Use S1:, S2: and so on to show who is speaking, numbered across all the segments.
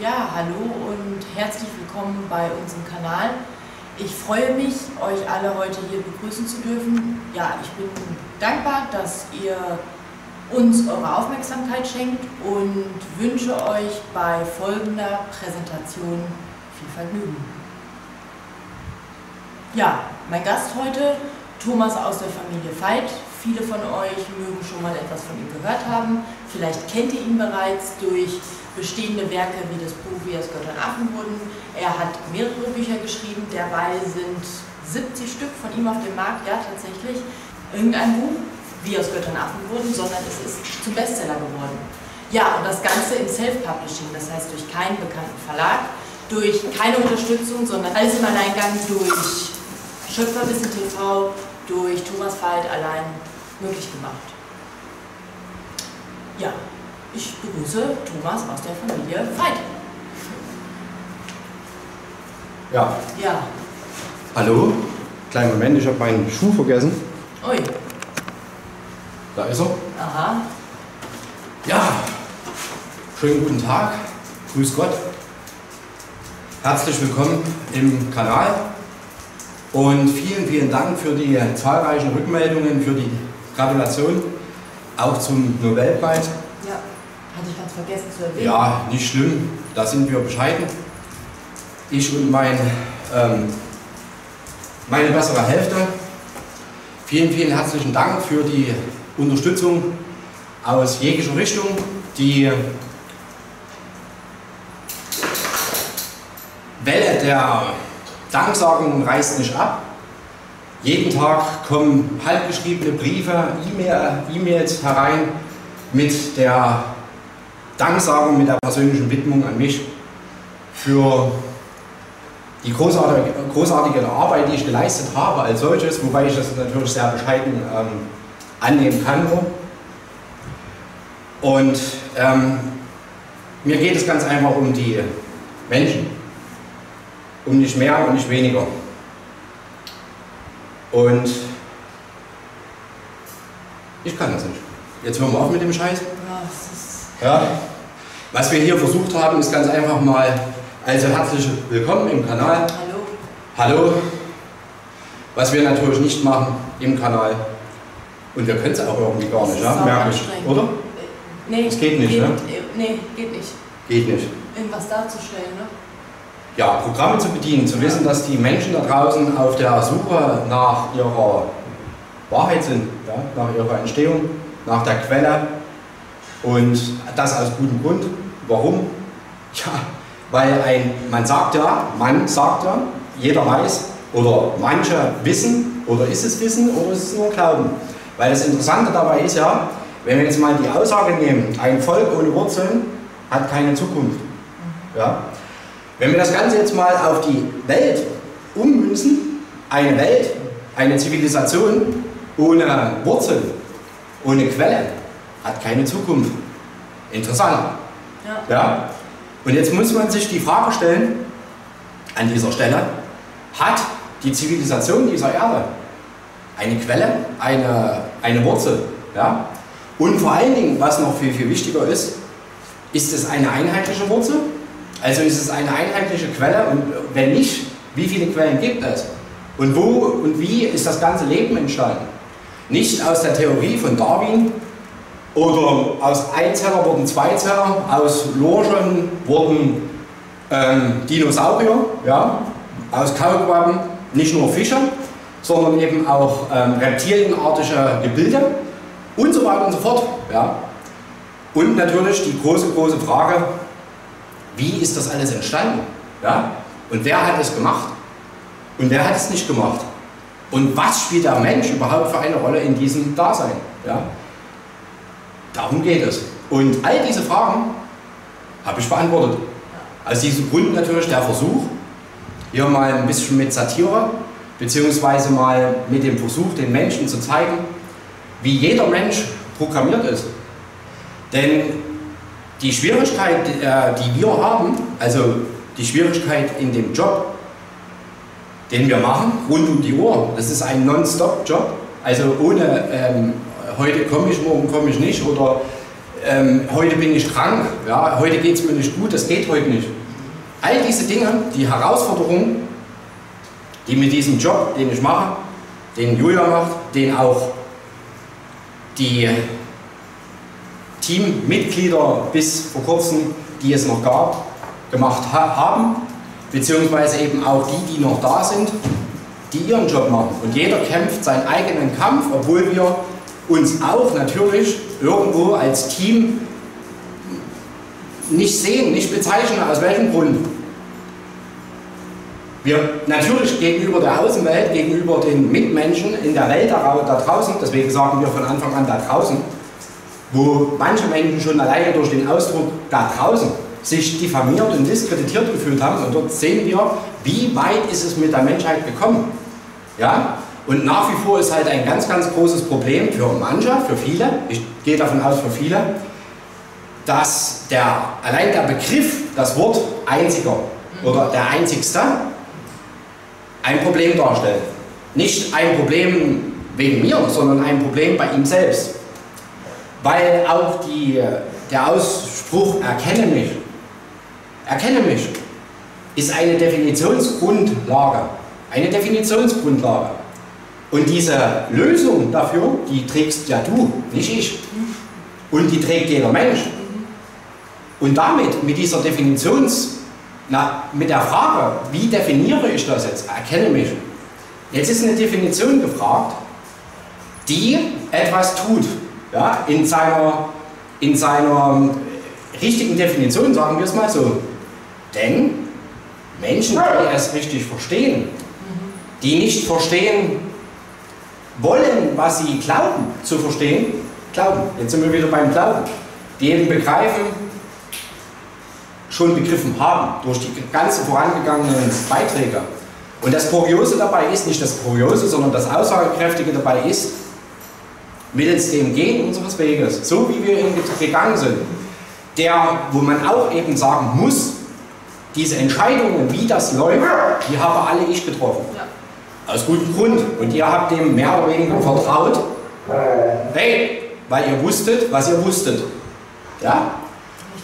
S1: Ja, hallo und herzlich willkommen bei unserem Kanal. Ich freue mich, euch alle heute hier begrüßen zu dürfen. Ja, ich bin dankbar, dass ihr uns eure Aufmerksamkeit schenkt und wünsche euch bei folgender Präsentation viel Vergnügen. Ja, mein Gast heute, Thomas aus der Familie Veit. Viele von euch mögen schon mal etwas von ihm gehört haben. Vielleicht kennt ihr ihn bereits durch bestehende Werke wie das Buch Wie es Gott an Affen wurden. Er hat mehrere Bücher geschrieben, derweil sind 70 Stück von ihm auf dem Markt, ja tatsächlich. Irgendein Buch, wie aus Göttern Affen wurden, sondern es ist zum Bestseller geworden. Ja, und das Ganze im Self-Publishing, das heißt durch keinen bekannten Verlag, durch keine Unterstützung, sondern alles im Alleingang durch Schöpferwissen TV durch Thomas Veit allein möglich gemacht. Ja, ich begrüße Thomas aus der Familie Veit.
S2: Ja.
S1: Ja.
S2: Hallo? Kleinen Moment, ich habe meinen Schuh vergessen.
S1: Ui.
S2: Da ist er.
S1: Aha.
S2: Ja. Schönen guten Tag. Grüß Gott. Herzlich willkommen im Kanal. Und vielen, vielen Dank für die zahlreichen Rückmeldungen, für die Gratulation, auch zum Nobelpreis.
S1: Ich vergessen zu erwähnen.
S2: Ja, nicht schlimm, da sind wir bescheiden. Ich und mein, ähm, meine bessere Hälfte. Vielen, vielen herzlichen Dank für die Unterstützung aus jeglicher Richtung. Die Welle der Danksagung reißt nicht ab. Jeden Tag kommen halbgeschriebene Briefe, E-Mails herein mit der Danksagung, mit der persönlichen Widmung an mich für die großartige, großartige Arbeit, die ich geleistet habe als solches, wobei ich das natürlich sehr bescheiden ähm, annehmen kann. Und ähm, mir geht es ganz einfach um die Menschen um nicht mehr und nicht weniger. Und ich kann das nicht. Jetzt hören wir auf mit dem Scheiß.
S1: Ja.
S2: Was wir hier versucht haben, ist ganz einfach mal, also herzlich willkommen im Kanal.
S1: Hallo.
S2: Hallo. Was wir natürlich nicht machen im Kanal. Und wir können es auch irgendwie gar
S1: Das
S2: nicht,
S1: ist
S2: ja? merke ich. Oder?
S1: Nee,
S2: Das geht nicht,
S1: geht,
S2: ne?
S1: äh, Nee, geht nicht.
S2: Geht nicht.
S1: Irgendwas darzustellen, ne?
S2: ja, Programme zu bedienen, zu wissen, dass die Menschen da draußen auf der Suche nach ihrer Wahrheit sind, ja, nach ihrer Entstehung, nach der Quelle und das aus gutem Grund. Warum? Ja, weil ein, man sagt ja, man sagt ja, jeder weiß oder manche wissen oder ist es Wissen oder ist es nur Glauben. Weil das Interessante dabei ist ja, wenn wir jetzt mal die Aussage nehmen, ein Volk ohne Wurzeln hat keine Zukunft. Ja? Wenn wir das Ganze jetzt mal auf die Welt ummünzen, eine Welt, eine Zivilisation ohne Wurzeln, ohne Quelle, hat keine Zukunft. Interessant.
S1: Ja.
S2: Ja? Und jetzt muss man sich die Frage stellen, an dieser Stelle, hat die Zivilisation dieser Erde eine Quelle, eine, eine Wurzel? Ja? Und vor allen Dingen, was noch viel, viel wichtiger ist, ist es eine einheitliche Wurzel? Also ist es eine einheitliche Quelle und wenn nicht, wie viele Quellen gibt es? Und wo und wie ist das ganze Leben entstanden? Nicht aus der Theorie von Darwin oder aus Einzeller wurden Zweizeller, aus Lorchen wurden ähm, Dinosaurier, ja? aus Kaulquappen nicht nur Fische, sondern eben auch ähm, reptilienartige Gebilde und so weiter und so fort. Ja? Und natürlich die große, große Frage, wie ist das alles entstanden? Ja? Und wer hat es gemacht? Und wer hat es nicht gemacht? Und was spielt der Mensch überhaupt für eine Rolle in diesem Dasein? Ja? Darum geht es. Und all diese Fragen habe ich beantwortet. Aus diesem Grund natürlich der Versuch, hier mal ein bisschen mit Satire, beziehungsweise mal mit dem Versuch, den Menschen zu zeigen, wie jeder Mensch programmiert ist. Denn die Schwierigkeit, äh, die wir haben, also die Schwierigkeit in dem Job, den wir machen, rund um die Uhr, das ist ein Non-Stop-Job, also ohne ähm, heute komme ich, morgen komme ich nicht oder ähm, heute bin ich krank, ja, heute geht es mir nicht gut, das geht heute nicht. All diese Dinge, die Herausforderungen, die mit diesem Job, den ich mache, den Julia macht, den auch die Teammitglieder bis vor kurzem, die es noch gab, gemacht ha haben, beziehungsweise eben auch die, die noch da sind, die ihren Job machen. Und jeder kämpft seinen eigenen Kampf, obwohl wir uns auch natürlich irgendwo als Team nicht sehen, nicht bezeichnen, aus welchem Grund. Wir natürlich gegenüber der Außenwelt, gegenüber den Mitmenschen in der Welt da, draußen, deswegen sagen wir von Anfang an da draußen, wo manche Menschen schon alleine durch den Ausdruck da draußen sich diffamiert und diskreditiert gefühlt haben. Und dort sehen wir, wie weit ist es mit der Menschheit gekommen. Ja? Und nach wie vor ist halt ein ganz, ganz großes Problem für manche, für viele, ich gehe davon aus für viele, dass der, allein der Begriff, das Wort einziger oder der einzigste ein Problem darstellt. Nicht ein Problem wegen mir, sondern ein Problem bei ihm selbst. Weil auch die, der Ausspruch erkenne mich, erkenne mich, ist eine Definitionsgrundlage. Eine Definitionsgrundlage. Und diese Lösung dafür, die trägst ja du, nicht ich. Und die trägt jeder Mensch. Und damit, mit dieser Definitions, na, mit der Frage, wie definiere ich das jetzt, erkenne mich. Jetzt ist eine Definition gefragt, die etwas tut. Ja, in, seiner, in seiner richtigen Definition, sagen wir es mal so. Denn Menschen, die es richtig verstehen, die nicht verstehen, wollen, was sie glauben zu verstehen, glauben. Jetzt sind wir wieder beim Glauben. Die eben begreifen, schon begriffen haben durch die ganzen vorangegangenen Beiträge. Und das Kuriose dabei ist, nicht das Kuriose, sondern das Aussagekräftige dabei ist, mittels dem Gehen unseres Weges, so wie wir ihn gegangen sind, der, wo man auch eben sagen muss, diese Entscheidungen, wie das läuft, die habe alle ich getroffen. Ja. Aus gutem Grund. Und ihr habt dem mehr oder weniger vertraut. Hey, weil ihr wusstet, was ihr wusstet. Ja?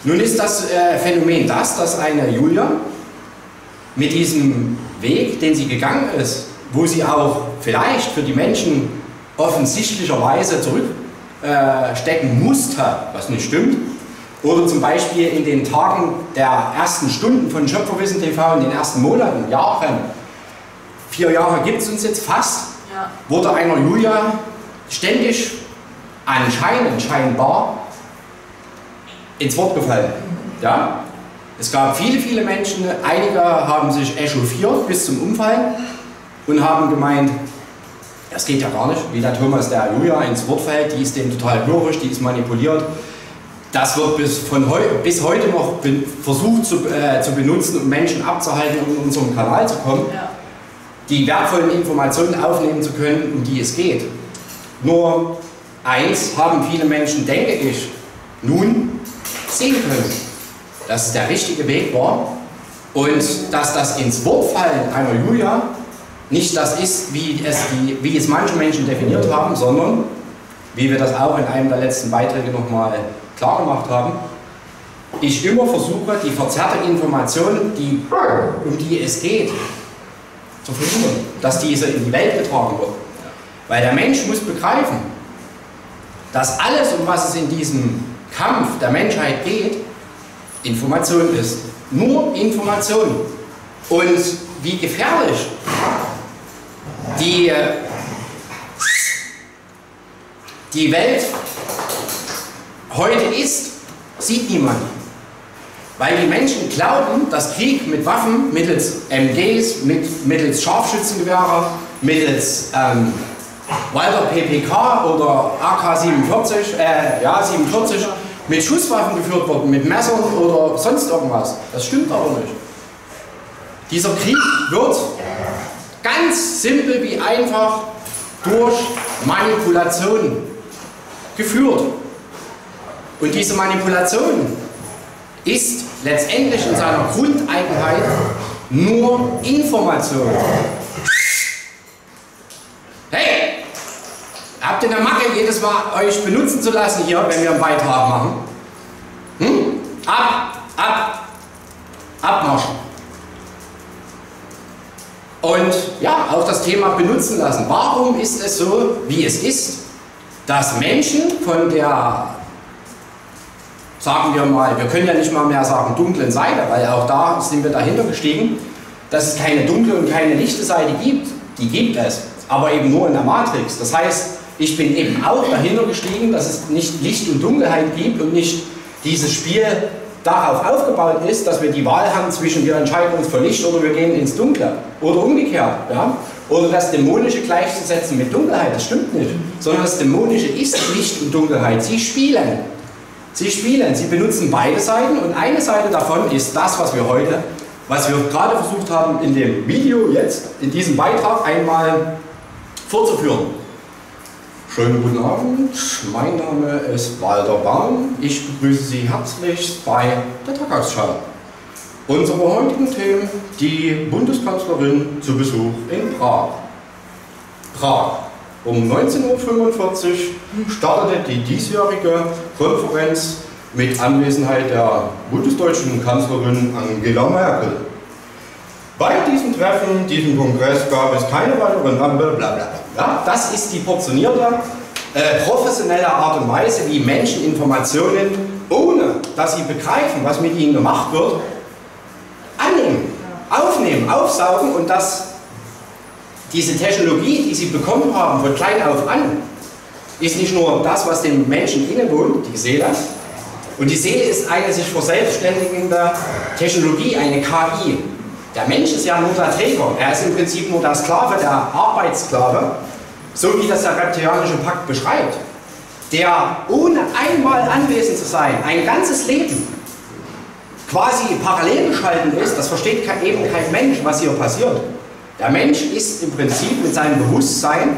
S2: Nun ist das äh, Phänomen das, dass eine Julia mit diesem Weg, den sie gegangen ist, wo sie auch vielleicht für die Menschen offensichtlicherweise zurückstecken äh, musste, was nicht stimmt, oder zum Beispiel in den Tagen der ersten Stunden von Schöpferwissen TV, in den ersten Monaten, Jahren, vier Jahre gibt es uns jetzt fast, ja. wurde einer Julia ständig anscheinend, scheinbar ins Wort gefallen. Ja? Es gab viele, viele Menschen, einige haben sich echauffiert bis zum Umfallen und haben gemeint, das geht ja gar nicht, wie der Thomas der Julia ins Wort fällt, die ist dem total hörig, die ist manipuliert. Das wird bis, von heu, bis heute noch versucht zu, äh, zu benutzen, um Menschen abzuhalten, um in unserem Kanal zu kommen. Ja die wertvollen Informationen aufnehmen zu können, um die es geht. Nur eins haben viele Menschen, denke ich, nun sehen können, dass es der richtige Weg war und dass das ins Wortfallen einer Julia nicht das ist, wie es, die, wie es manche Menschen definiert haben, sondern wie wir das auch in einem der letzten Beiträge nochmal klar gemacht haben, ich immer versuche, die verzerrte Information, die, um die es geht, zu verhindern, dass diese in die Welt getragen wird. Weil der Mensch muss begreifen, dass alles, um was es in diesem Kampf der Menschheit geht, Information ist. Nur Information. Und wie gefährlich die, die Welt heute ist, sieht niemand. Weil die Menschen glauben, dass Krieg mit Waffen, mittels MGs, mit, mittels Scharfschützengewehre, mittels ähm, Walter PPK oder AK-47, äh, ja, 47, mit Schusswaffen geführt wird, mit Messern oder sonst irgendwas. Das stimmt aber nicht. Dieser Krieg wird ganz simpel wie einfach durch Manipulation geführt. Und diese Manipulation ist letztendlich in seiner Grundeigenheit nur Information. Hey, habt ihr eine Macke, jedes Mal euch benutzen zu lassen hier, wenn wir einen Beitrag machen? Ab, ab, abmarschen. Und ja, auch das Thema benutzen lassen. Warum ist es so, wie es ist, dass Menschen von der, sagen wir mal, wir können ja nicht mal mehr sagen dunklen Seite, weil auch da sind wir dahinter gestiegen, dass es keine dunkle und keine lichte Seite gibt. Die gibt es, aber eben nur in der Matrix. Das heißt, ich bin eben auch dahinter gestiegen, dass es nicht Licht und Dunkelheit gibt und nicht dieses Spiel darauf aufgebaut ist, dass wir die Wahl haben zwischen wir entscheiden uns für Licht oder wir gehen ins Dunkle oder umgekehrt. Ja? Oder das Dämonische gleichzusetzen mit Dunkelheit, das stimmt nicht. Sondern das Dämonische ist Licht und Dunkelheit. Sie spielen. Sie spielen, sie benutzen beide Seiten und eine Seite davon ist das, was wir heute, was wir gerade versucht haben in dem Video jetzt, in diesem Beitrag einmal vorzuführen. Schönen guten Abend, mein Name ist Walter Bahn. Ich begrüße Sie herzlich bei der Tagesschau. Unsere heutigen Themen, die Bundeskanzlerin zu Besuch in Prag. Prag. Um 19.45 Uhr startete die diesjährige Konferenz mit Anwesenheit der bundesdeutschen Kanzlerin Angela Merkel. Bei diesem Treffen, diesem Kongress gab es keine weiteren Ampel, bla bla bla. Das ist die portionierte, äh, professionelle Art und Weise, wie Menschen Informationen, ohne dass sie begreifen, was mit ihnen gemacht wird, annehmen, aufnehmen, aufsaugen und dass diese Technologie, die sie bekommen haben von klein auf an, ist nicht nur das, was dem Menschen innewohnt, die Seele, und die Seele ist eine sich verselbstständigende Technologie, eine KI. Der Mensch ist ja nur der Träger, er ist im Prinzip nur der Sklave, der Arbeitssklave, so wie das der reptilianische Pakt beschreibt, der ohne einmal anwesend zu sein, ein ganzes Leben quasi parallel geschalten ist, das versteht eben kein Mensch, was hier passiert. Der Mensch ist im Prinzip mit seinem Bewusstsein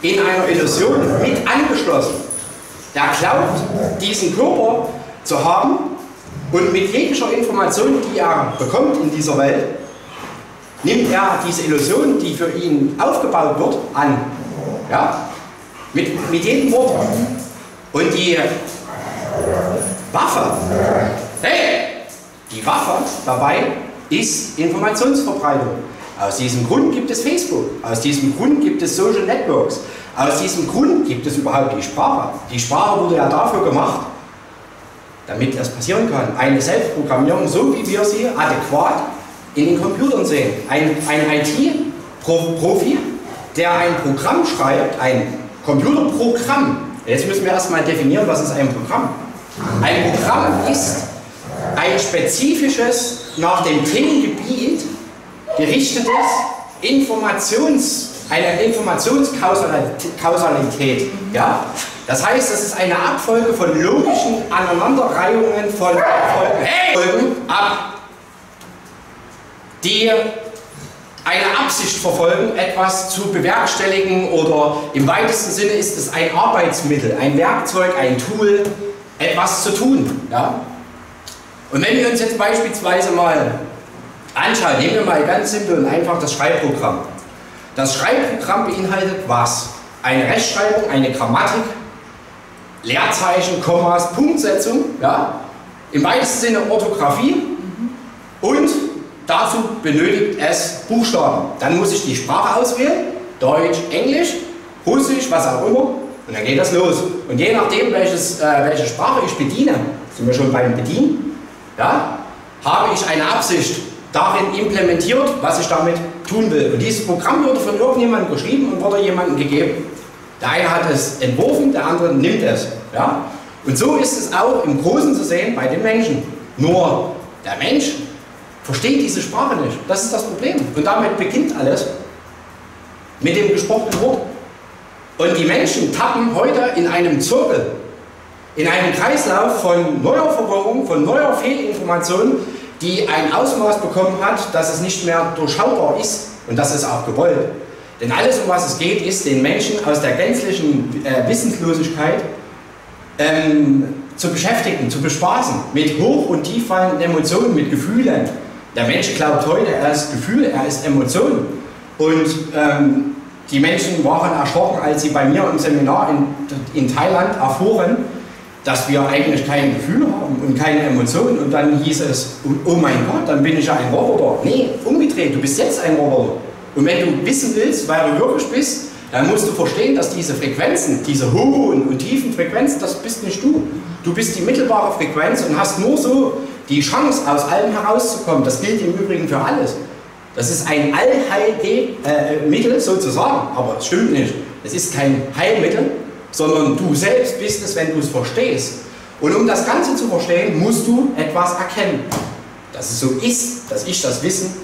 S2: in einer Illusion mit angeschlossen. Der glaubt, diesen Körper zu haben und mit jeglicher Information, die er bekommt in dieser Welt, nimmt er diese Illusion, die für ihn aufgebaut wird, an. Ja? Mit, mit jedem Wort. Und die Waffe, hey, die Waffe dabei ist Informationsverbreitung. Aus diesem Grund gibt es Facebook, aus diesem Grund gibt es Social Networks, aus diesem Grund gibt es überhaupt die Sprache. Die Sprache wurde ja dafür gemacht, damit das passieren kann. Eine Selbstprogrammierung, so wie wir sie adäquat in den Computern sehen. Ein, ein IT-Profi, der ein Programm schreibt, ein Computerprogramm. Jetzt müssen wir erstmal definieren, was ist ein Programm. Ein Programm ist ein spezifisches, nach dem Themengebiet gerichtetes Informations, eine Informationskausalität. Ja? Das heißt, es ist eine Abfolge von logischen Aneinanderreihungen von Folgen, Folgen ab, die eine Absicht verfolgen, etwas zu bewerkstelligen oder im weitesten Sinne ist es ein Arbeitsmittel, ein Werkzeug, ein Tool, etwas zu tun. Ja? Und wenn wir uns jetzt beispielsweise mal anschauen, nehmen wir mal ganz simpel und einfach das Schreibprogramm. Das Schreibprogramm beinhaltet was? Eine Rechtschreibung, eine Grammatik, Leerzeichen, Kommas, Punktsetzung, ja? im weitesten Sinne Orthographie und dazu benötigt es Buchstaben. Dann muss ich die Sprache auswählen, Deutsch, Englisch, Russisch, was auch immer, und dann geht das los. Und je nachdem, welches, äh, welche Sprache ich bediene, sind wir schon beim Bedienen, ja, habe ich eine Absicht darin implementiert, was ich damit tun will. Und dieses Programm wurde von irgendjemandem geschrieben und wurde jemandem gegeben. Der eine hat es entworfen, der andere nimmt es. Ja? Und so ist es auch im Großen zu sehen bei den Menschen. Nur der Mensch versteht diese Sprache nicht. Das ist das Problem. Und damit beginnt alles mit dem gesprochenen Wort. Und die Menschen tappen heute in einem Zirkel in einem Kreislauf von neuer Verwirrung, von neuer Fehlinformation, die ein Ausmaß bekommen hat, dass es nicht mehr durchschaubar ist und das ist auch gewollt. Denn alles, um was es geht, ist, den Menschen aus der gänzlichen äh, Wissenslosigkeit ähm, zu beschäftigen, zu bespaßen, mit hoch- und tieffallenden Emotionen, mit Gefühlen. Der Mensch glaubt heute, er ist Gefühl, er ist Emotion. Und ähm, die Menschen waren erschrocken, als sie bei mir im Seminar in, in Thailand erfuhren, dass wir eigentlich kein Gefühl haben und keine Emotionen und dann hieß es, oh mein Gott, dann bin ich ja ein Roboter. Nee, umgedreht, du bist jetzt ein Roboter. Und wenn du wissen willst, wer du wirklich bist, dann musst du verstehen, dass diese Frequenzen, diese hohen und tiefen Frequenzen, das bist nicht du. Du bist die mittelbare Frequenz und hast nur so die Chance, aus allem herauszukommen. Das gilt im Übrigen für alles. Das ist ein Allheilmittel äh, sozusagen, aber es stimmt nicht. Es ist kein Heilmittel, sondern du selbst bist es, wenn du es verstehst. Und um das Ganze zu verstehen, musst du etwas erkennen. Dass es so ist, dass ich das Wissen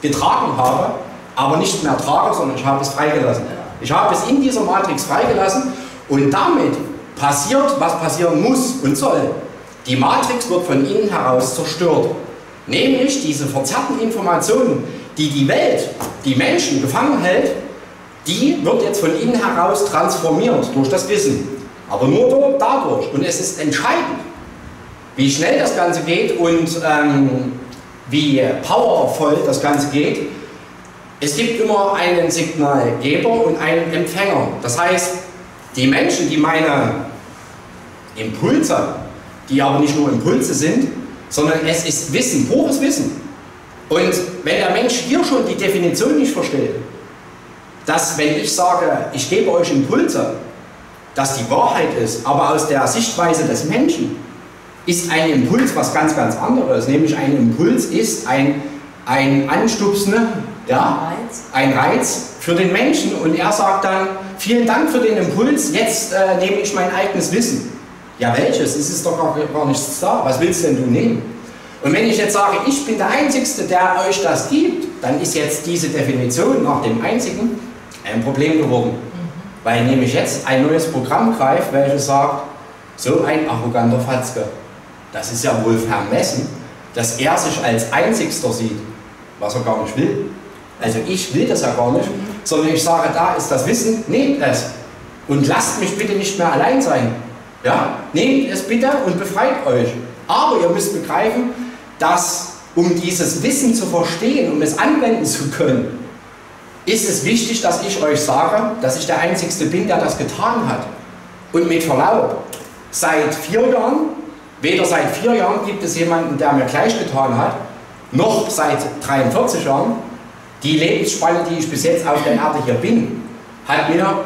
S2: getragen habe, aber nicht mehr trage, sondern ich habe es freigelassen. Ich habe es in dieser Matrix freigelassen und damit passiert, was passieren muss und soll. Die Matrix wird von innen heraus zerstört. Nämlich diese verzerrten Informationen, die die Welt, die Menschen gefangen hält, die wird jetzt von innen heraus transformiert durch das Wissen. Aber nur dadurch. Und es ist entscheidend, wie schnell das Ganze geht und ähm, wie powervoll das Ganze geht. Es gibt immer einen Signalgeber und einen Empfänger. Das heißt, die Menschen, die meine Impulse, die aber nicht nur Impulse sind, sondern es ist Wissen, pures Wissen. Und wenn der Mensch hier schon die Definition nicht versteht, dass wenn ich sage, ich gebe euch Impulse, dass die Wahrheit ist, aber aus der Sichtweise des Menschen ist ein Impuls was ganz, ganz anderes. Nämlich ein Impuls ist ein, ein Anstupsen, ja, ein Reiz für den Menschen und er sagt dann, vielen Dank für den Impuls, jetzt äh, nehme ich mein eigenes Wissen. Ja, welches? Es ist doch gar, gar nichts da. Was willst denn du nehmen? Und wenn ich jetzt sage, ich bin der Einzige, der euch das gibt, dann ist jetzt diese Definition nach dem Einzigen ein Problem geworden. Mhm. Weil nämlich jetzt ein neues Programm greift, welches sagt, so ein arroganter Fatzke, das ist ja wohl vermessen, dass er sich als Einzigster sieht, was er gar nicht will. Also ich will das ja gar nicht, mhm. sondern ich sage, da ist das Wissen, nehmt es und lasst mich bitte nicht mehr allein sein. Ja, nehmt es bitte und befreit euch. Aber ihr müsst begreifen, dass um dieses Wissen zu verstehen, um es anwenden zu können, ist es wichtig, dass ich euch sage, dass ich der Einzige bin, der das getan hat. Und mit Verlaub, seit vier Jahren, weder seit vier Jahren gibt es jemanden, der mir gleich getan hat, noch seit 43 Jahren, die Lebensspanne, die ich bis jetzt auf der Erde hier bin, hat mir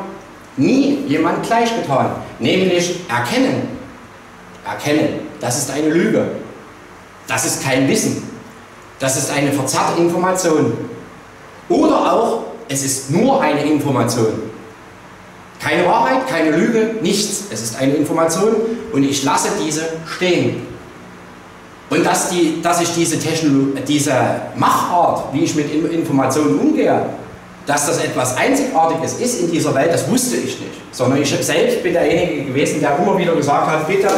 S2: nie jemand gleich getan. Nämlich erkennen. Erkennen, das ist eine Lüge. Das ist kein Wissen. Das ist eine verzerrte Information. Oder auch, es ist nur eine Information. Keine Wahrheit, keine Lüge, nichts. Es ist eine Information und ich lasse diese stehen. Und dass, die, dass ich diese, Technologie, diese Machart, wie ich mit Informationen umgehe, dass das etwas Einzigartiges ist in dieser Welt, das wusste ich nicht. Sondern ich selbst bin derjenige gewesen, der immer wieder gesagt hat, bitte,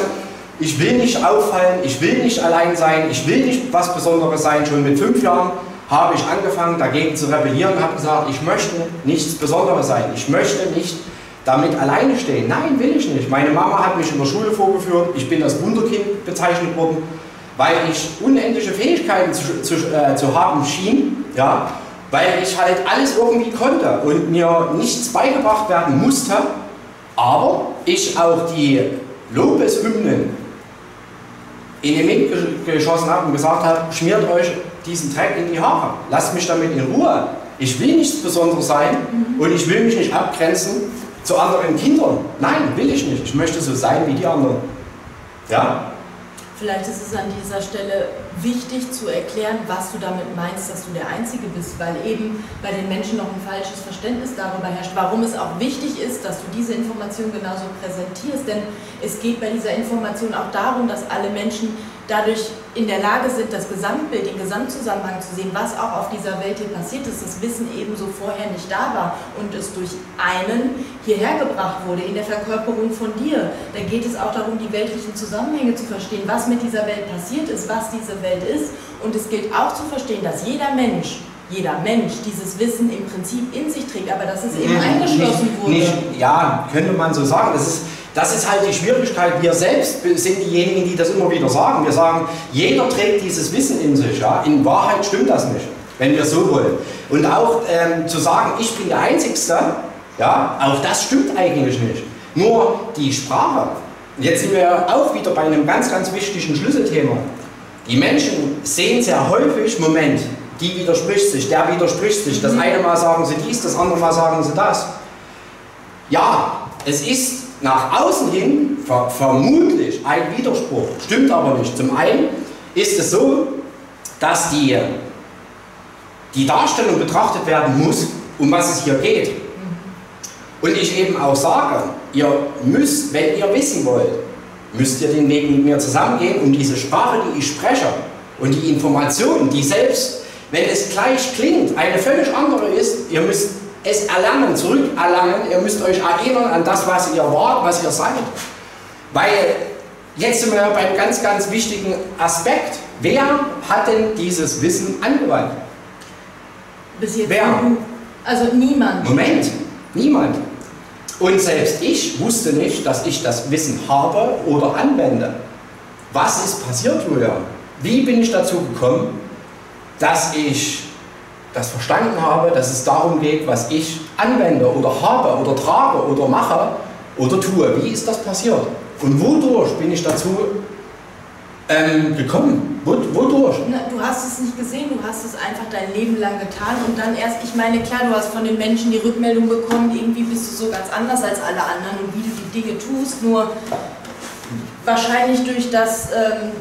S2: ich will nicht auffallen, ich will nicht allein sein, ich will nicht was Besonderes sein. Schon mit fünf Jahren habe ich angefangen, dagegen zu rebellieren und habe gesagt, ich möchte nichts Besonderes sein. Ich möchte nicht damit alleine stehen. Nein, will ich nicht. Meine Mama hat mich in der Schule vorgeführt. Ich bin als Wunderkind bezeichnet worden, weil ich unendliche Fähigkeiten zu, zu, äh, zu haben schien. Ja, weil ich halt alles irgendwie konnte und mir nichts beigebracht werden musste, aber ich auch die Lobeshymnen in den Wind geschossen habe und gesagt habe, schmiert euch diesen Dreck in die Haare, lasst mich damit in Ruhe. Ich will nichts Besonderes sein mhm. und ich will mich nicht abgrenzen zu anderen Kindern. Nein, will ich nicht. Ich möchte so sein wie die anderen. Ja?
S1: Vielleicht ist es an dieser Stelle wichtig zu erklären, was du damit meinst, dass du der Einzige bist, weil eben bei den Menschen noch ein falsches Verständnis darüber herrscht, warum es auch wichtig ist, dass du diese Information genauso präsentierst. Denn es geht bei dieser Information auch darum, dass alle Menschen dadurch in der Lage sind, das Gesamtbild, den Gesamtzusammenhang zu sehen, was auch auf dieser Welt hier passiert ist, das Wissen ebenso vorher nicht da war und es durch einen hierher gebracht wurde, in der Verkörperung von dir. Da geht es auch darum, die weltlichen Zusammenhänge zu verstehen, was mit dieser Welt passiert ist, was diese Welt ist. Und es gilt auch zu verstehen, dass jeder Mensch jeder Mensch dieses Wissen im Prinzip in sich trägt, aber dass es eben eingeschlossen wurde. Nicht,
S2: ja, könnte man so sagen. Das ist, das ist halt die Schwierigkeit. Wir selbst sind diejenigen, die das immer wieder sagen. Wir sagen, jeder trägt dieses Wissen in sich. Ja? In Wahrheit stimmt das nicht, wenn wir so wollen. Und auch ähm, zu sagen, ich bin der Einzige, ja, auch das stimmt eigentlich nicht. Nur die Sprache, jetzt sind wir auch wieder bei einem ganz, ganz wichtigen Schlüsselthema. Die Menschen sehen sehr häufig, Moment, die widerspricht sich, der widerspricht sich. Das eine Mal sagen sie dies, das andere Mal sagen sie das. Ja, es ist nach außen hin ver vermutlich ein Widerspruch, stimmt aber nicht. Zum einen ist es so, dass die, die Darstellung betrachtet werden muss, um was es hier geht. Und ich eben auch sage, ihr müsst, wenn ihr wissen wollt, müsst ihr den Weg mit mir zusammengehen und diese Sprache, die ich spreche und die Informationen, die selbst, wenn es gleich klingt, eine völlig andere ist, ihr müsst es erlernen, zurückerlangen, ihr müsst euch erinnern an das, was ihr wart, was ihr seid. Weil jetzt sind wir beim ganz, ganz wichtigen Aspekt. Wer hat denn dieses Wissen angewandt?
S1: Bis jetzt Wer? Also niemand.
S2: Moment, niemand. Und selbst ich wusste nicht, dass ich das Wissen habe oder anwende. Was ist passiert, Julia? Wie bin ich dazu gekommen, dass ich das verstanden habe, dass es darum geht, was ich anwende oder habe oder trage oder mache oder tue? Wie ist das passiert? Und wodurch bin ich dazu ähm, gekommen? Wodurch?
S1: Na, du hast es nicht gesehen, du hast es einfach dein Leben lang getan und dann erst, ich meine, klar, du hast von den Menschen die Rückmeldung bekommen, irgendwie bist du so ganz anders als alle anderen und wie du die Dinge tust, nur wahrscheinlich durch das ähm,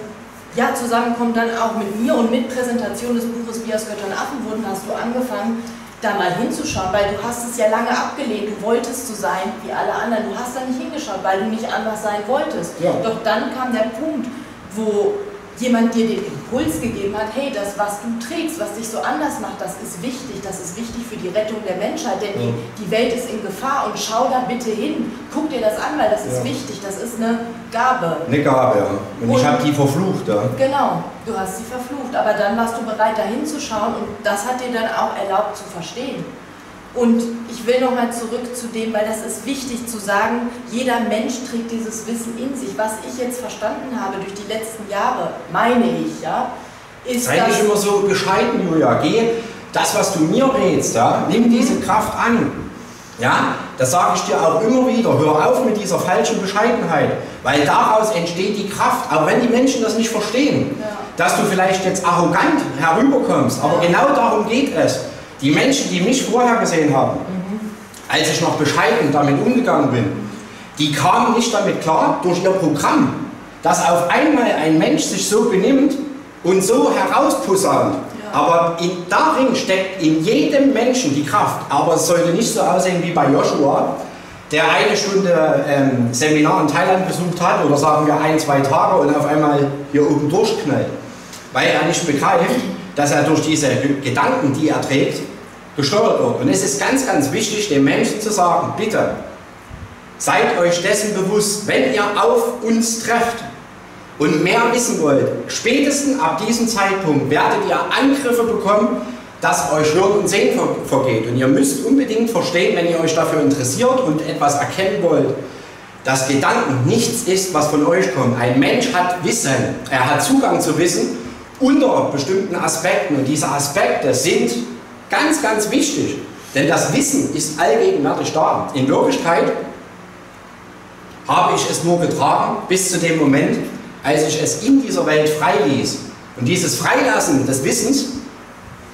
S1: ja, Zusammenkommen dann auch mit mir und mit Präsentation des Buches Wie aus Göttern Affen wurden, hast du angefangen, da mal hinzuschauen, weil du hast es ja lange abgelehnt, du wolltest so sein wie alle anderen, du hast da nicht hingeschaut, weil du nicht anders sein wolltest. Ja. Doch dann kam der Punkt, wo jemand dir den Impuls gegeben hat, hey, das, was du trägst, was dich so anders macht, das ist wichtig, das ist wichtig für die Rettung der Menschheit, denn ja. die, die Welt ist in Gefahr und schau da bitte hin, guck dir das an, weil das ist ja. wichtig, das ist eine Gabe.
S2: Eine Gabe, ja. Und, und ich habe die verflucht, ja.
S1: Genau, du hast sie verflucht, aber dann warst du bereit, da hinzuschauen und das hat dir dann auch erlaubt zu verstehen. Und ich will nochmal zurück zu dem, weil das ist wichtig zu sagen, jeder Mensch trägt dieses Wissen in sich. Was ich jetzt verstanden habe durch die letzten Jahre, meine ich, ja,
S2: ist Sei nicht immer so bescheiden, Julia. Geh das, was du mir rätst, ja, nimm diese Kraft an. Ja, das sage ich dir auch immer wieder. Hör auf mit dieser falschen Bescheidenheit, weil daraus entsteht die Kraft. Aber wenn die Menschen das nicht verstehen, ja. dass du vielleicht jetzt arrogant herüberkommst, aber genau darum geht es. Die Menschen, die mich vorher gesehen haben, mhm. als ich noch bescheiden damit umgegangen bin, die kamen nicht damit klar durch ihr Programm, dass auf einmal ein Mensch sich so benimmt und so herausposaunt. Ja. Aber in, darin steckt in jedem Menschen die Kraft. Aber es sollte nicht so aussehen wie bei Joshua, der eine Stunde ähm, Seminar in Thailand besucht hat oder sagen wir ein, zwei Tage und auf einmal hier oben durchknallt, weil er nicht begreift, dass er durch diese Gedanken, die er trägt, gesteuert wird. Und es ist ganz, ganz wichtig, den Menschen zu sagen, bitte, seid euch dessen bewusst, wenn ihr auf uns trefft und mehr wissen wollt, spätestens ab diesem Zeitpunkt werdet ihr Angriffe bekommen, dass euch Hören und Sehen vergeht. Und ihr müsst unbedingt verstehen, wenn ihr euch dafür interessiert und etwas erkennen wollt, dass Gedanken nichts ist, was von euch kommt. Ein Mensch hat Wissen, er hat Zugang zu Wissen unter bestimmten Aspekten. Und diese Aspekte sind ganz, ganz wichtig. Denn das Wissen ist allgegenwärtig da. In Wirklichkeit habe ich es nur getragen bis zu dem Moment, als ich es in dieser Welt freiließ. Und dieses Freilassen des Wissens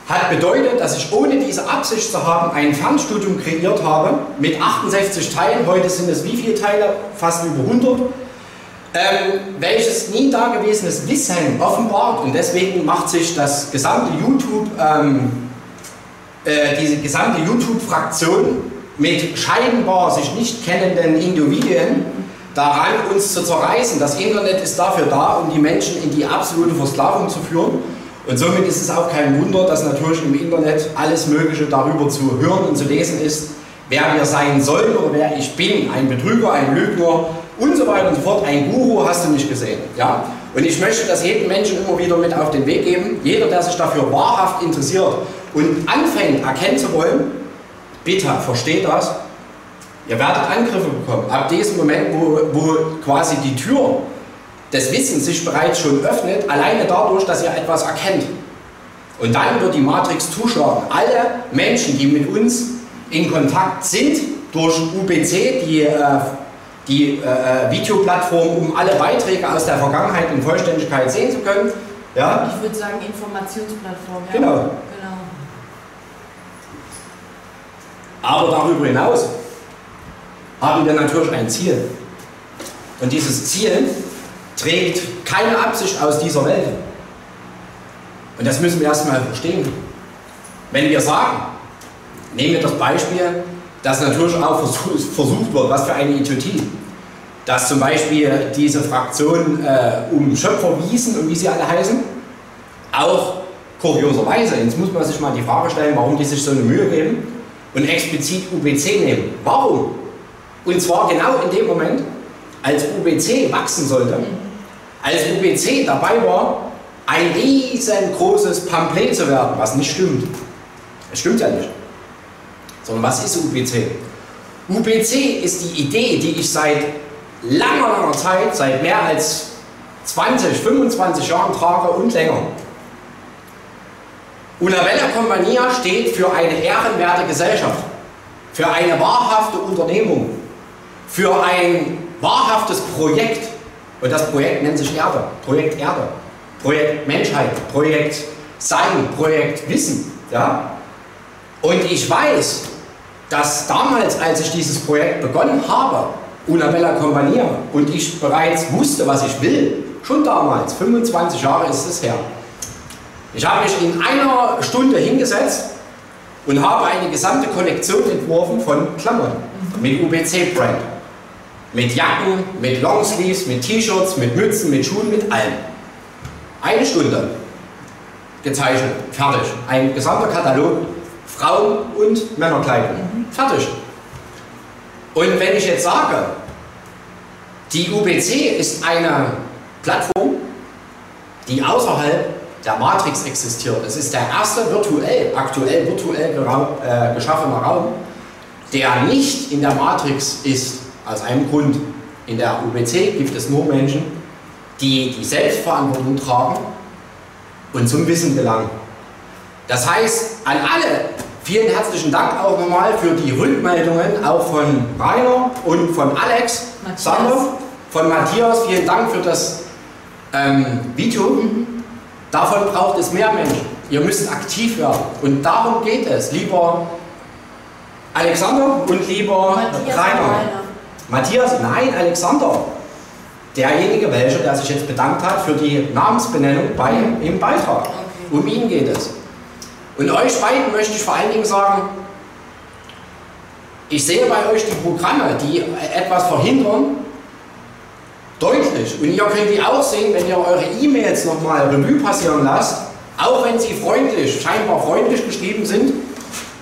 S2: hat bedeutet, dass ich ohne diese Absicht zu haben ein Fernstudium kreiert habe mit 68 Teilen. Heute sind es wie viele Teile? Fast über 100 ähm, welches nie dagewesenes Wissen offenbart und deswegen macht sich das gesamte YouTube, ähm, äh, diese gesamte YouTube-Fraktion mit scheinbar sich nicht kennenden Individuen daran, uns zu zerreißen. Das Internet ist dafür da, um die Menschen in die absolute Versklavung zu führen. Und somit ist es auch kein Wunder, dass natürlich im Internet alles Mögliche darüber zu hören und zu lesen ist, wer wir sein sollen oder wer ich bin. Ein Betrüger, ein Lügner, und so weiter und so fort. Ein Guru hast du nicht gesehen. Ja? Und ich möchte das jedem Menschen immer wieder mit auf den Weg geben. Jeder, der sich dafür wahrhaft interessiert und anfängt, erkennen zu wollen, bitte versteht das. Ihr werdet Angriffe bekommen. Ab diesem Moment, wo, wo quasi die Tür des Wissens sich bereits schon öffnet, alleine dadurch, dass ihr etwas erkennt. Und dann wird die Matrix zuschlagen. Alle Menschen, die mit uns in Kontakt sind, durch UBC, die äh, die äh, Videoplattform, um alle Beiträge aus der Vergangenheit in Vollständigkeit sehen zu können. Ja?
S1: Ich würde sagen Informationsplattform. Ja?
S2: Genau.
S1: genau.
S2: Aber darüber hinaus haben wir natürlich ein Ziel. Und dieses Ziel trägt keine Absicht aus dieser Welt. Und das müssen wir erstmal verstehen. Wenn wir sagen, nehmen wir das Beispiel, dass natürlich auch versucht wird, was für eine Idiotie, dass zum Beispiel diese Fraktion äh, um Schöpferwiesen und wie sie alle heißen, auch kurioserweise, jetzt muss man sich mal die Frage stellen, warum die sich so eine Mühe geben und explizit UBC nehmen. Warum? Und zwar genau in dem Moment, als UBC wachsen sollte, als UBC dabei war, ein riesengroßes Pamphlet zu werden, was nicht stimmt. Es stimmt ja nicht. Sondern was ist UBC? UBC ist die Idee, die ich seit langer, langer Zeit, seit mehr als 20, 25 Jahren trage und länger. Una Bella Compagnia steht für eine ehrenwerte Gesellschaft, für eine wahrhafte Unternehmung, für ein wahrhaftes Projekt. Und das Projekt nennt sich Erde, Projekt Erde, Projekt Menschheit, Projekt Sein, Projekt Wissen. Ja? Und ich weiß, dass damals, als ich dieses Projekt begonnen habe, Una Bella Compagnia, und ich bereits wusste, was ich will, schon damals, 25 Jahre ist es her, ich habe mich in einer Stunde hingesetzt und habe eine gesamte Kollektion entworfen von Klamotten mit UBC-Brand. Mit Jacken, mit Longsleeves, mit T-Shirts, mit Mützen, mit Schuhen, mit allem. Eine Stunde gezeichnet, fertig. Ein gesamter Katalog, Frauen- und Männerkleidung. Fertig. Und wenn ich jetzt sage, die UBC ist eine Plattform, die außerhalb der Matrix existiert. Es ist der erste virtuell, aktuell virtuell äh, geschaffene Raum, der nicht in der Matrix ist. Aus einem Grund. In der UBC gibt es nur Menschen, die die Selbstverantwortung tragen und zum Wissen gelangen. Das heißt, an alle vielen herzlichen Dank auch nochmal für die Rückmeldungen, auch von Rainer und von Alex. Sander, von Matthias. Vielen Dank für das ähm, Video.
S1: Mhm.
S2: Davon braucht es mehr Menschen. Ihr müsst aktiv werden. Und darum geht es, lieber Alexander und lieber
S1: Matthias
S2: Rainer.
S1: Rainer.
S2: Matthias, nein, Alexander. Derjenige, welcher, der sich jetzt bedankt hat für die Namensbenennung bei, im Beitrag.
S1: Okay.
S2: Um ihn geht es. Und euch beiden möchte ich vor allen Dingen sagen, ich sehe bei euch die Programme, die etwas verhindern, deutlich. Und ihr könnt die auch sehen, wenn ihr eure E-Mails nochmal Revue passieren lasst, auch wenn sie freundlich, scheinbar freundlich geschrieben sind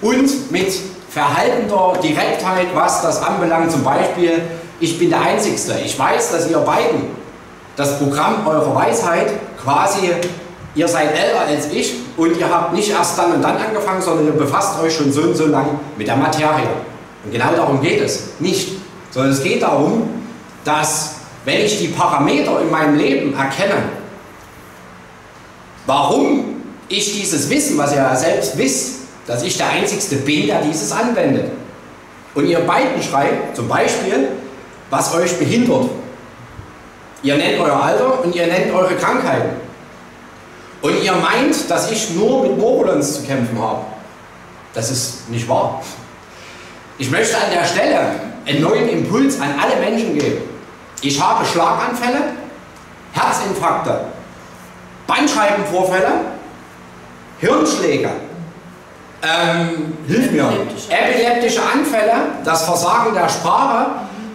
S2: und mit verhaltender Direktheit, was das anbelangt. Zum Beispiel, ich bin der Einzigste. Ich weiß, dass ihr beiden das Programm eurer Weisheit quasi, ihr seid älter als ich und ihr habt nicht erst dann und dann angefangen, sondern ihr befasst euch schon so und so lang mit der Materie. Und genau darum geht es nicht, sondern es geht darum, dass wenn ich die Parameter in meinem Leben erkenne, warum ich dieses Wissen, was ihr ja selbst wisst, dass ich der Einzigste bin, der dieses anwendet. Und ihr beiden schreibt zum Beispiel, was euch behindert. Ihr nennt euer Alter und ihr nennt eure Krankheiten. Und ihr meint, dass ich nur mit Morbulans zu kämpfen habe. Das ist nicht wahr. Ich möchte an der Stelle einen neuen Impuls an alle Menschen geben. Ich habe Schlaganfälle, Herzinfarkte, Bandscheibenvorfälle, Hirnschläge, ähm, hilf mir,
S1: Epileptische.
S2: Anfälle, das Versagen der Sprache,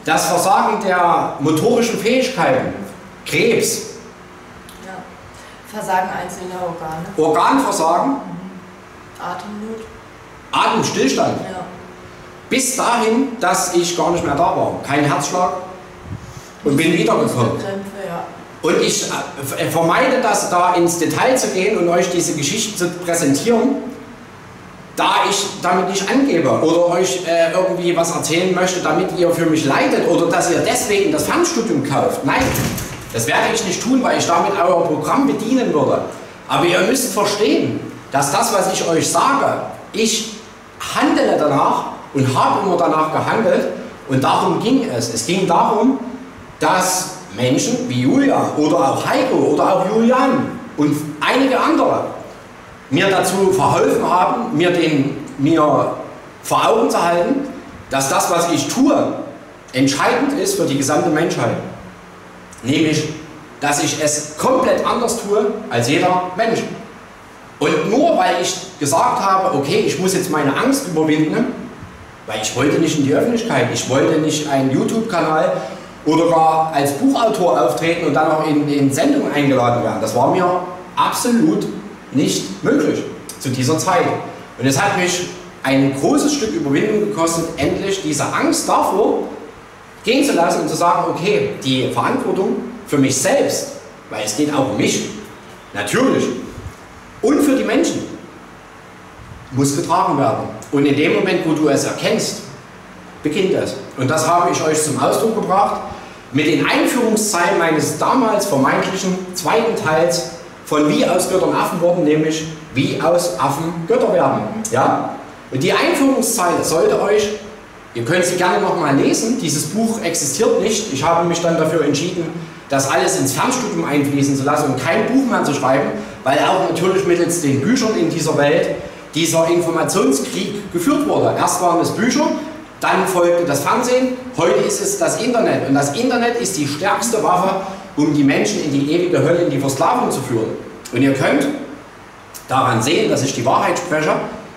S2: das Versagen der motorischen Fähigkeiten, Krebs.
S1: Versagen einzelner Organe.
S2: Organversagen,
S1: Atemnot.
S2: Atemstillstand.
S1: Ja.
S2: Bis dahin, dass ich gar nicht mehr da war. Kein Herzschlag und bin wiedergekommen.
S1: Ja.
S2: Und ich äh, vermeide das, da ins Detail zu gehen und euch diese Geschichten zu präsentieren, da ich damit nicht angebe oder euch äh, irgendwie was erzählen möchte, damit ihr für mich leidet oder dass ihr deswegen das Fernstudium kauft. Nein, das werde ich nicht tun, weil ich damit euer Programm bedienen würde. Aber ihr müsst verstehen, dass das, was ich euch sage, ich handele danach und habe immer danach gehandelt Und darum ging es. Es ging darum, dass Menschen wie Julia oder auch Heiko oder auch Julian und einige andere mir dazu verholfen haben, mir, den, mir vor Augen zu halten, dass das, was ich tue, entscheidend ist für die gesamte Menschheit. Nämlich, dass ich es komplett anders tue als jeder Mensch. Und nur weil ich gesagt habe, okay, ich muss jetzt meine Angst überwinden, weil ich wollte nicht in die Öffentlichkeit, ich wollte nicht einen YouTube-Kanal oder gar als Buchautor auftreten und dann auch in, in Sendungen eingeladen werden. Das war mir absolut nicht möglich zu dieser Zeit. Und es hat mich ein großes Stück Überwindung gekostet, endlich diese Angst davor gehen zu lassen und zu sagen, okay, die Verantwortung für mich selbst, weil es geht auch um mich, natürlich, und für die Menschen muss getragen werden. Und in dem Moment, wo du es erkennst, beginnt es. Und das habe ich euch zum Ausdruck gebracht mit den Einführungszeilen meines damals vermeintlichen zweiten Teils von Wie aus Göttern Affen wurden, nämlich Wie aus Affen Götter werden. Ja? Und die Einführungszeile sollte euch, ihr könnt sie gerne nochmal lesen, dieses Buch existiert nicht. Ich habe mich dann dafür entschieden, das alles ins Fernstudium einfließen zu lassen und kein Buch mehr zu schreiben, weil auch natürlich mittels den Büchern in dieser Welt dieser Informationskrieg geführt wurde. Erst waren es Bücher, dann folgte das Fernsehen, heute ist es das Internet. Und das Internet ist die stärkste Waffe, um die Menschen in die ewige Hölle, in die Versklavung zu führen. Und ihr könnt daran sehen, dass ich die Wahrheit spreche,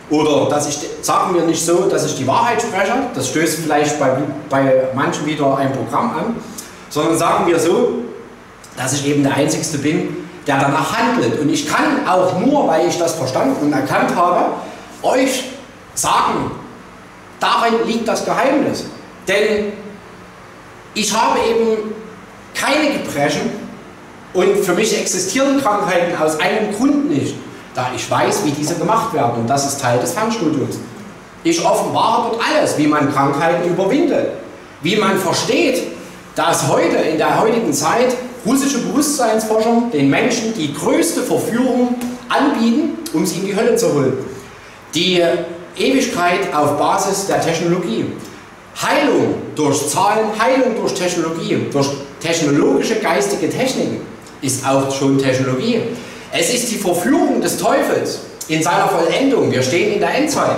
S2: oder dass ich, sagen wir nicht so, dass ich die Wahrheit spreche, das stößt vielleicht bei, bei manchen wieder ein Programm an, sondern sagen wir so, dass ich eben der Einzige bin, der danach handelt. Und ich kann auch nur, weil ich das verstanden und erkannt habe, euch sagen, darin liegt das Geheimnis. Denn ich habe eben keine Gebrechen und für mich existieren Krankheiten aus einem Grund nicht, da ich weiß, wie diese gemacht werden und das ist Teil des Fernstudiums. Ich offenbare dort alles, wie man Krankheiten überwindet, wie man versteht, dass heute in der heutigen Zeit russische Bewusstseinsforscher den Menschen die größte Verführung anbieten, um sie in die Hölle zu holen. Die Ewigkeit auf Basis der Technologie. Heilung durch Zahlen, Heilung durch Technologie, durch technologische geistige Techniken ist auch schon Technologie. Es ist die Verführung des Teufels in seiner Vollendung. Wir stehen in der Endzeit.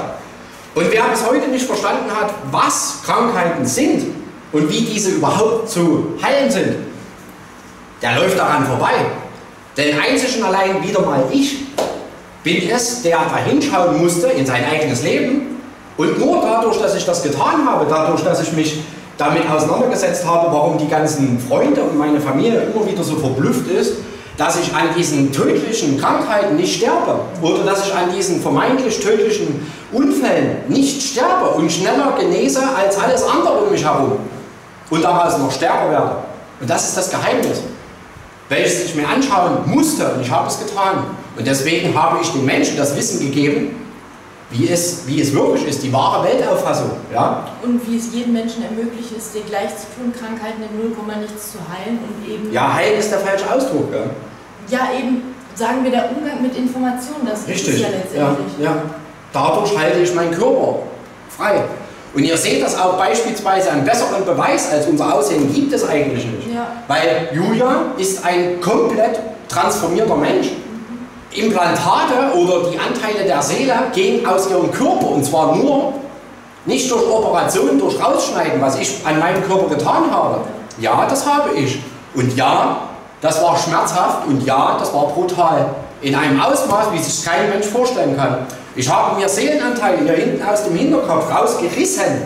S2: Und wer bis heute nicht verstanden hat, was Krankheiten sind und wie diese überhaupt zu heilen sind, der läuft daran vorbei. Denn einzig und allein wieder mal ich bin es, der da hinschauen musste in sein eigenes Leben. Und nur dadurch, dass ich das getan habe, dadurch, dass ich mich damit auseinandergesetzt habe, warum die ganzen Freunde und meine Familie immer wieder so verblüfft ist, dass ich an diesen tödlichen Krankheiten nicht sterbe oder dass ich an diesen vermeintlich tödlichen Unfällen nicht sterbe und schneller genese als alles andere um mich herum und daraus noch stärker werde. Und das ist das Geheimnis welches ich mir anschauen musste und ich habe es getan. Und deswegen habe ich den Menschen das Wissen gegeben, wie es, wie es wirklich ist, die wahre Weltauffassung. Ja?
S1: Und wie es jedem Menschen ermöglicht ist, dir gleich zu tun, Krankheiten in 0, nichts zu heilen und eben.
S2: Ja, heilen ist der falsche Ausdruck. Ja,
S1: ja eben, sagen wir, der Umgang mit Informationen, das
S2: Richtig.
S1: ist
S2: ja letztendlich. Ja, ja. Dadurch halte ich meinen Körper frei. Und ihr seht das auch beispielsweise einen besseren Beweis als unser Aussehen gibt es eigentlich nicht. Ja. Weil Julia ist ein komplett transformierter Mensch. Implantate oder die Anteile der Seele gehen aus ihrem Körper und zwar nur nicht durch Operationen, durch Rausschneiden, was ich an meinem Körper getan habe. Ja, das habe ich. Und ja, das war schmerzhaft und ja, das war brutal. In einem Ausmaß, wie sich kein Mensch vorstellen kann. Ich habe mir Seelenanteile hier hinten aus dem Hinterkopf rausgerissen.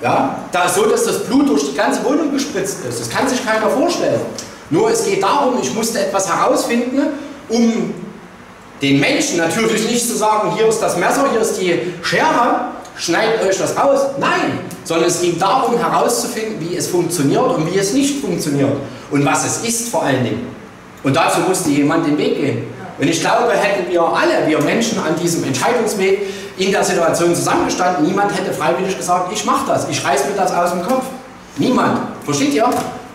S2: Ja, da, so dass das Blut durch die ganze Wohnung gespritzt ist. Das kann sich keiner vorstellen. Nur es geht darum, ich musste etwas herausfinden, um den Menschen natürlich nicht zu sagen, hier ist das Messer, hier ist die Schere, schneidet euch das aus. Nein, sondern es ging darum herauszufinden, wie es funktioniert und wie es nicht funktioniert. Und was es ist vor allen Dingen. Und dazu musste jemand den Weg gehen. Und ich glaube, hätten wir alle, wir Menschen an diesem Entscheidungsweg in der Situation zusammengestanden, niemand hätte freiwillig gesagt, ich mache das, ich reiß mir das aus dem Kopf. Niemand. Versteht ihr?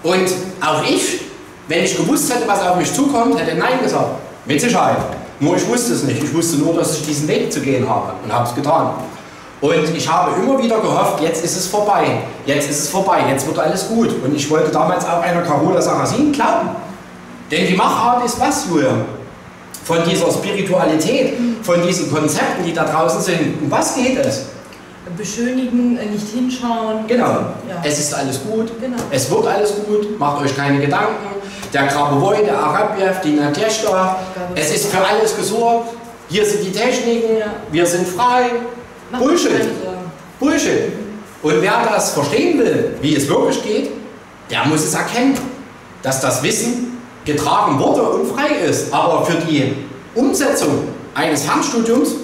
S2: Und auch ich, wenn ich gewusst hätte, was auf mich zukommt, hätte Nein gesagt. Mit Sicherheit. Nur ich wusste es nicht. Ich wusste nur, dass ich diesen Weg zu gehen habe und habe es getan. Und ich habe immer wieder gehofft, jetzt ist es vorbei, jetzt ist es vorbei, jetzt wird alles gut. Und ich wollte damals auch einer Carola Sarrazin glauben. Denn die Machart ist was, Julia? Von dieser Spiritualität, von diesen Konzepten, die da draußen sind. Um was geht es?
S1: Beschönigen, nicht hinschauen.
S2: Genau. Ja. Es ist alles gut.
S1: Genau.
S2: Es wird alles gut. Macht euch keine Gedanken. Der Grabowoi, der Arabiev, die Nadjeshta. Es ist für alles gesorgt. Hier sind die Techniken. Wir sind frei. Bullshit. Bullshit. Und wer das verstehen will, wie es wirklich geht, der muss es erkennen, dass das Wissen getragen wurde und frei ist. Aber für die Umsetzung eines Fernstudiums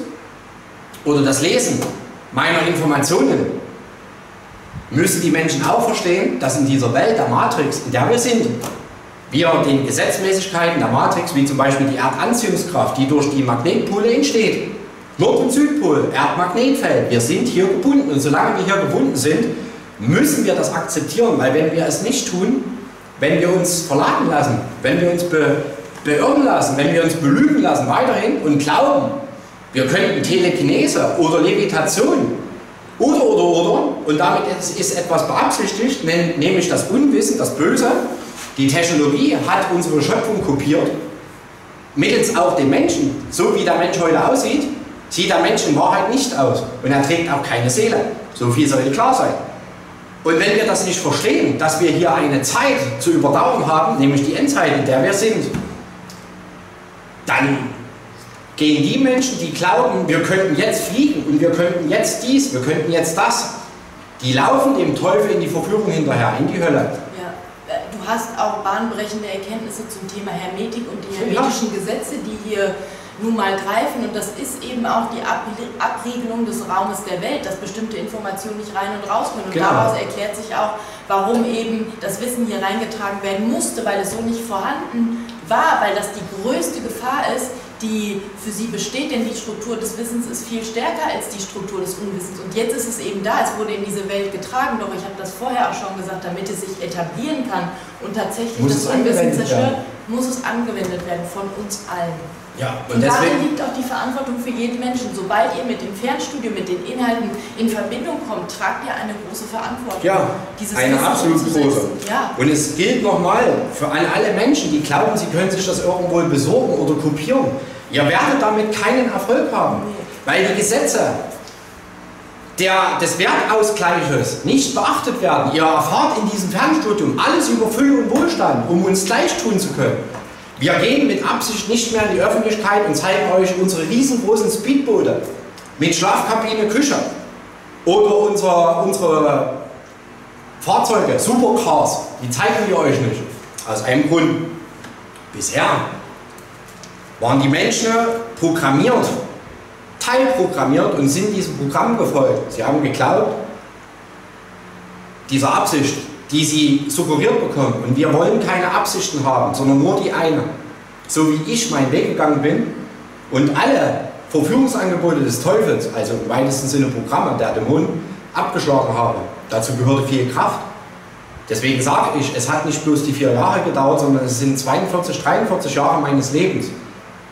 S2: oder das Lesen meiner Informationen müssen die Menschen auch verstehen, dass in dieser Welt der Matrix, in der wir sind, wir den Gesetzmäßigkeiten der Matrix, wie zum Beispiel die Erdanziehungskraft, die durch die Magnetpole entsteht, Nord- und Südpol, Erdmagnetfeld, wir sind hier gebunden und solange wir hier gebunden sind, müssen wir das akzeptieren, weil wenn wir es nicht tun, wenn wir uns verladen lassen, wenn wir uns be beirren lassen, wenn wir uns belügen lassen weiterhin und glauben, wir könnten Telekinese oder Levitation oder, oder, oder, und damit ist, etwas beabsichtigt, nämlich das Unwissen, das Böse. Die Technologie hat unsere Schöpfung kopiert, mittels auch den Menschen. So wie der Mensch heute aussieht, sieht der Mensch in Wahrheit nicht aus. Und er trägt auch keine Seele. So viel sollte klar sein. Und wenn wir das nicht verstehen, dass wir hier eine Zeit zu überdauern haben, nämlich die Endzeit, in der wir sind, dann gehen die Menschen, die glauben, wir könnten jetzt fliegen und wir könnten jetzt dies, wir könnten jetzt das, die laufen dem Teufel in die Verführung hinterher, in die Hölle.
S1: Ja, äh, du hast auch bahnbrechende Erkenntnisse zum Thema Hermetik und die hermetischen Gesetze, die hier nun mal greifen. Und das ist eben auch die Abriegelung des Raumes der Welt, dass bestimmte Informationen nicht rein und raus können. Und
S2: Genau.
S1: daraus erklärt sich auch, warum eben das Wissen hier reingetragen werden musste, weil es so nicht vorhanden war, weil das die größte Gefahr ist, die für sie besteht, denn die Struktur des Wissens ist viel stärker als die Struktur des Unwissens. Und jetzt ist es eben da, es wurde in diese Welt getragen, doch ich habe das vorher auch schon gesagt, damit es sich etablieren kann und tatsächlich
S2: Muss
S1: das Unwissen zerstört, muss es angewendet werden von uns allen.
S2: Ja,
S1: Und darin liegt auch die Verantwortung für jeden Menschen. Sobald ihr mit dem Fernstudium, mit den Inhalten in Verbindung kommt, tragt ihr eine große Verantwortung.
S2: Ja,
S1: Dieses
S2: eine
S1: Wissen
S2: absolut große.
S1: Ja.
S2: Und es gilt nochmal für an alle Menschen, die glauben, sie können sich das irgendwo besorgen oder kopieren. Ihr werdet damit keinen Erfolg haben, weil die Gesetze der, des Wertausgleiches nicht beachtet werden. Ihr erfahrt in diesem Fernstudium alles über Fülle und Wohlstand, um uns gleich tun zu können. Wir gehen mit Absicht nicht mehr in die Öffentlichkeit und zeigen euch unsere riesengroßen Speedboote mit Schlafkabine, Küche oder unser, unsere Fahrzeuge, Supercars, die zeigen wir euch nicht. Aus einem Grund. Bisher waren die Menschen programmiert, teilprogrammiert und sind diesem Programm gefolgt. Sie haben geglaubt, dieser Absicht, die sie suggeriert bekommen. Und wir wollen keine Absichten haben, sondern nur die eine. So wie ich meinen Weg gegangen bin und alle Verführungsangebote des Teufels, also im weitesten Sinne Programme der Dämonen, abgeschlagen habe. Dazu gehörte viel Kraft. Deswegen sage ich, es hat nicht bloß die vier Jahre gedauert, sondern es sind 42, 43 Jahre meines Lebens.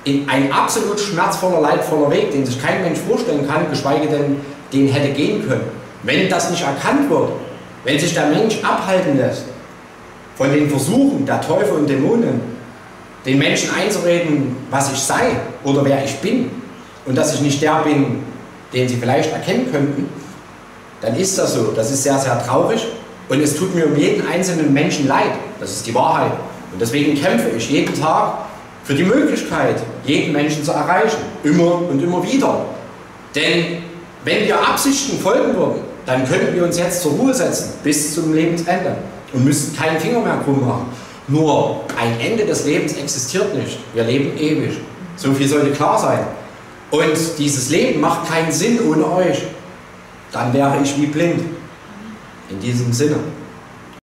S2: In ein absolut schmerzvoller, leidvoller Weg, den sich kein Mensch vorstellen kann, geschweige denn den hätte gehen können. Wenn das nicht erkannt wird, wenn sich der Mensch abhalten lässt von den Versuchen der Teufel und Dämonen, den Menschen einzureden, was ich sei oder wer ich bin und dass ich nicht der bin, den sie vielleicht erkennen könnten, dann ist das so. Das ist sehr, sehr traurig und es tut mir um jeden einzelnen Menschen leid. Das ist die Wahrheit. Und deswegen kämpfe ich jeden Tag für die Möglichkeit, jeden Menschen zu erreichen. Immer und immer wieder. Denn wenn wir Absichten folgen würden, dann könnten wir uns jetzt zur Ruhe setzen bis zum Lebensende und müssten keinen Finger mehr krumm machen. Nur ein Ende des Lebens existiert nicht. Wir leben ewig. So viel sollte klar sein. Und dieses Leben macht keinen Sinn ohne euch. Dann wäre ich wie blind. In diesem Sinne.